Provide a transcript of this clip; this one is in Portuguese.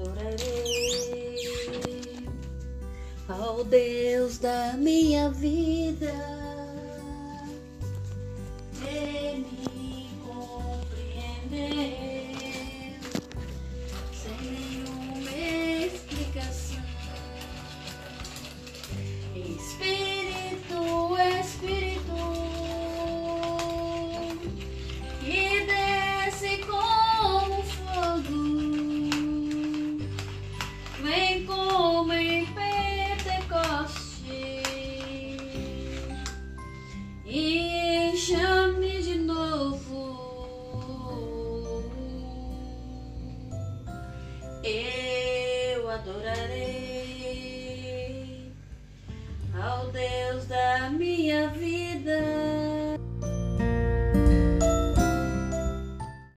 adorarei ao Deus da minha vida. Eu adorarei ao Deus da minha vida.